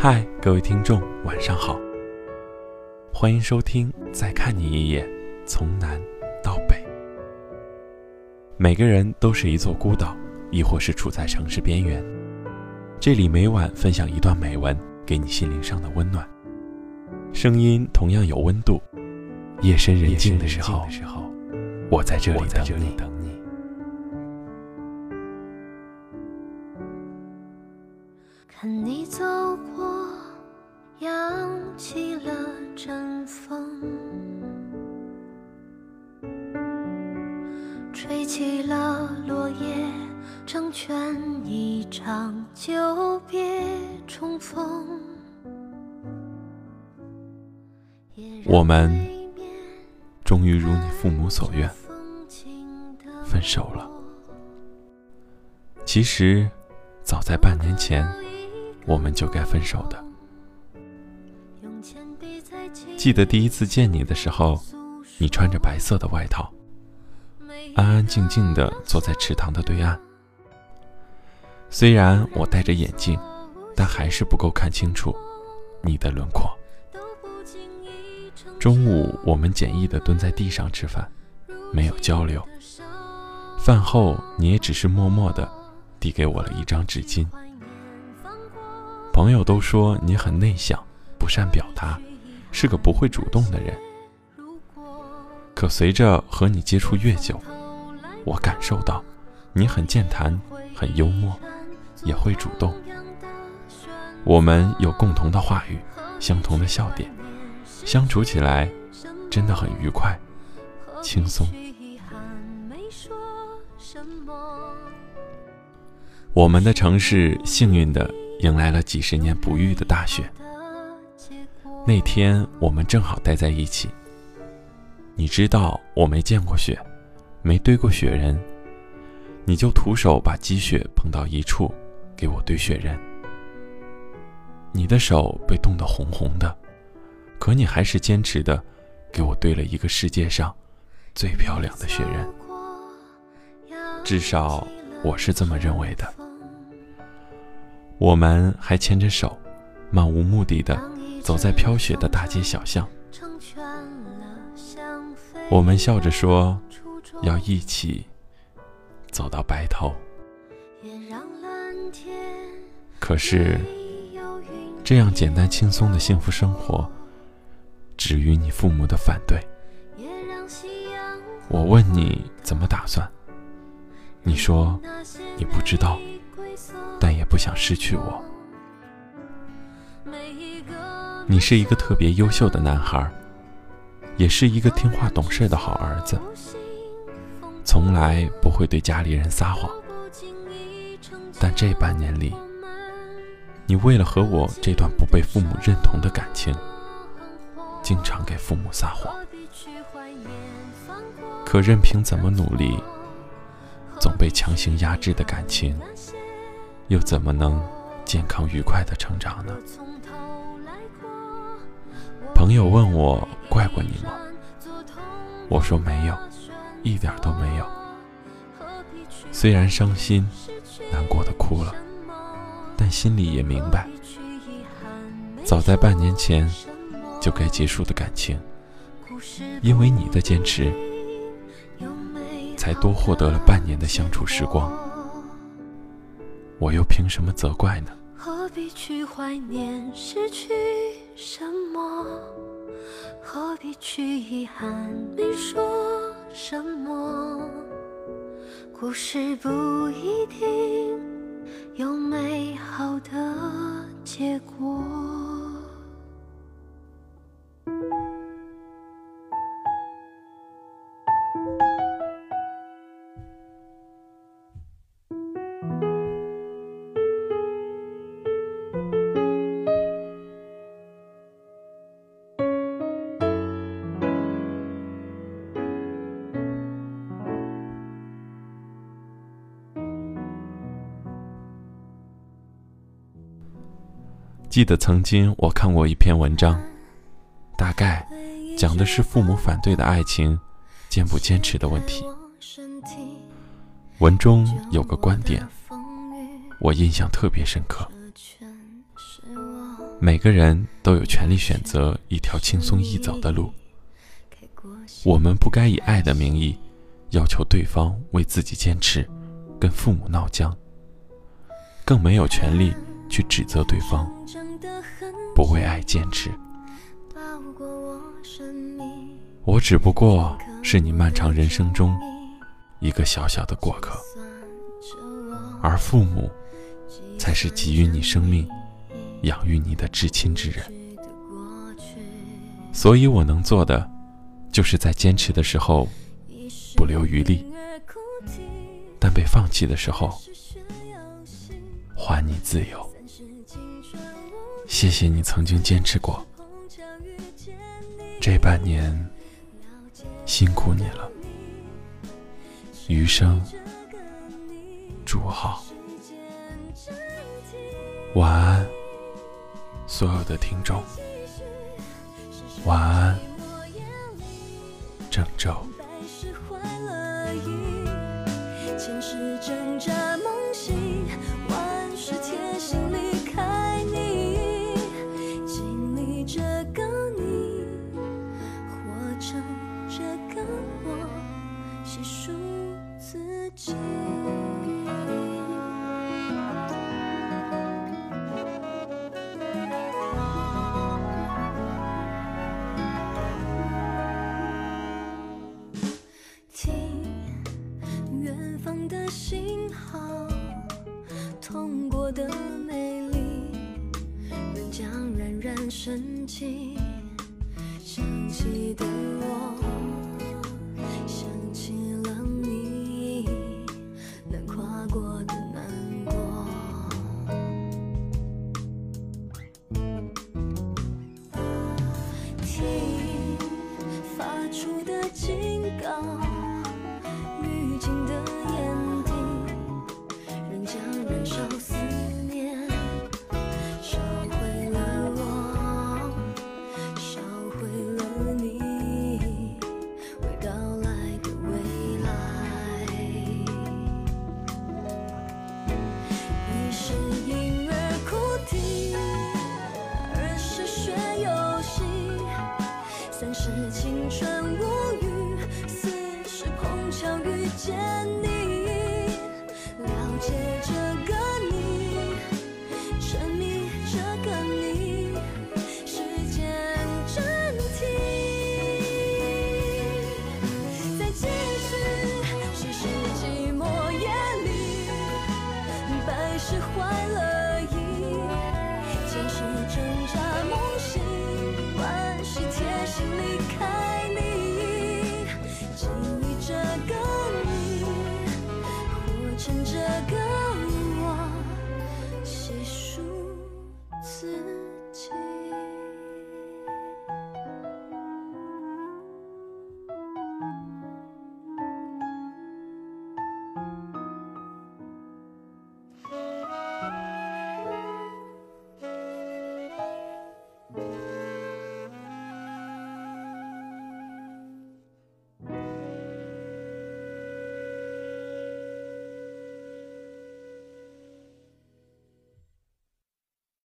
嗨，各位听众，晚上好，欢迎收听《再看你一眼》，从南到北。每个人都是一座孤岛，亦或是处在城市边缘。这里每晚分享一段美文，给你心灵上的温暖。声音同样有温度。夜深人静的时候，我在这里等你。扬起了阵风，吹起了落叶，成全一场久别重逢。我们终于如你父母所愿，分手了。其实，早在半年前。我们就该分手的。记得第一次见你的时候，你穿着白色的外套，安安静静的坐在池塘的对岸。虽然我戴着眼镜，但还是不够看清楚你的轮廓。中午我们简易的蹲在地上吃饭，没有交流。饭后你也只是默默的递给我了一张纸巾。朋友都说你很内向，不善表达，是个不会主动的人。可随着和你接触越久，我感受到你很健谈，很幽默，也会主动。我们有共同的话语，相同的笑点，相处起来真的很愉快，轻松。我们的城市幸运的。迎来了几十年不遇的大雪。那天我们正好待在一起。你知道我没见过雪，没堆过雪人，你就徒手把积雪捧到一处，给我堆雪人。你的手被冻得红红的，可你还是坚持的，给我堆了一个世界上最漂亮的雪人。至少我是这么认为的。我们还牵着手，漫无目的的走在飘雪的大街小巷。我们笑着说，要一起走到白头。可是，这样简单轻松的幸福生活，止于你父母的反对。我问你怎么打算，你说你不知道。但也不想失去我。你是一个特别优秀的男孩，也是一个听话懂事的好儿子，从来不会对家里人撒谎。但这半年里，你为了和我这段不被父母认同的感情，经常给父母撒谎。可任凭怎么努力，总被强行压制的感情。又怎么能健康愉快的成长呢？朋友问我怪过你吗？我说没有，一点都没有。虽然伤心、难过的哭了，但心里也明白，早在半年前就该结束的感情，因为你的坚持，才多获得了半年的相处时光。我又凭什么责怪呢？何必去怀念失去什么？何必去遗憾没说什么？故事不一定有美好的结果。记得曾经我看过一篇文章，大概讲的是父母反对的爱情坚不坚持的问题。文中有个观点，我印象特别深刻。每个人都有权利选择一条轻松易走的路。我们不该以爱的名义要求对方为自己坚持，跟父母闹僵，更没有权利去指责对方不为爱坚持。我只不过是你漫长人生中一个小小的过客，而父母才是给予你生命、养育你的至亲之人。所以我能做的，就是在坚持的时候不留余力，但被放弃的时候还你自由。谢谢你曾经坚持过，这半年。辛苦你了，余生祝好，晚安，所有的听众，晚安，郑州。的美丽，仍将冉冉升起，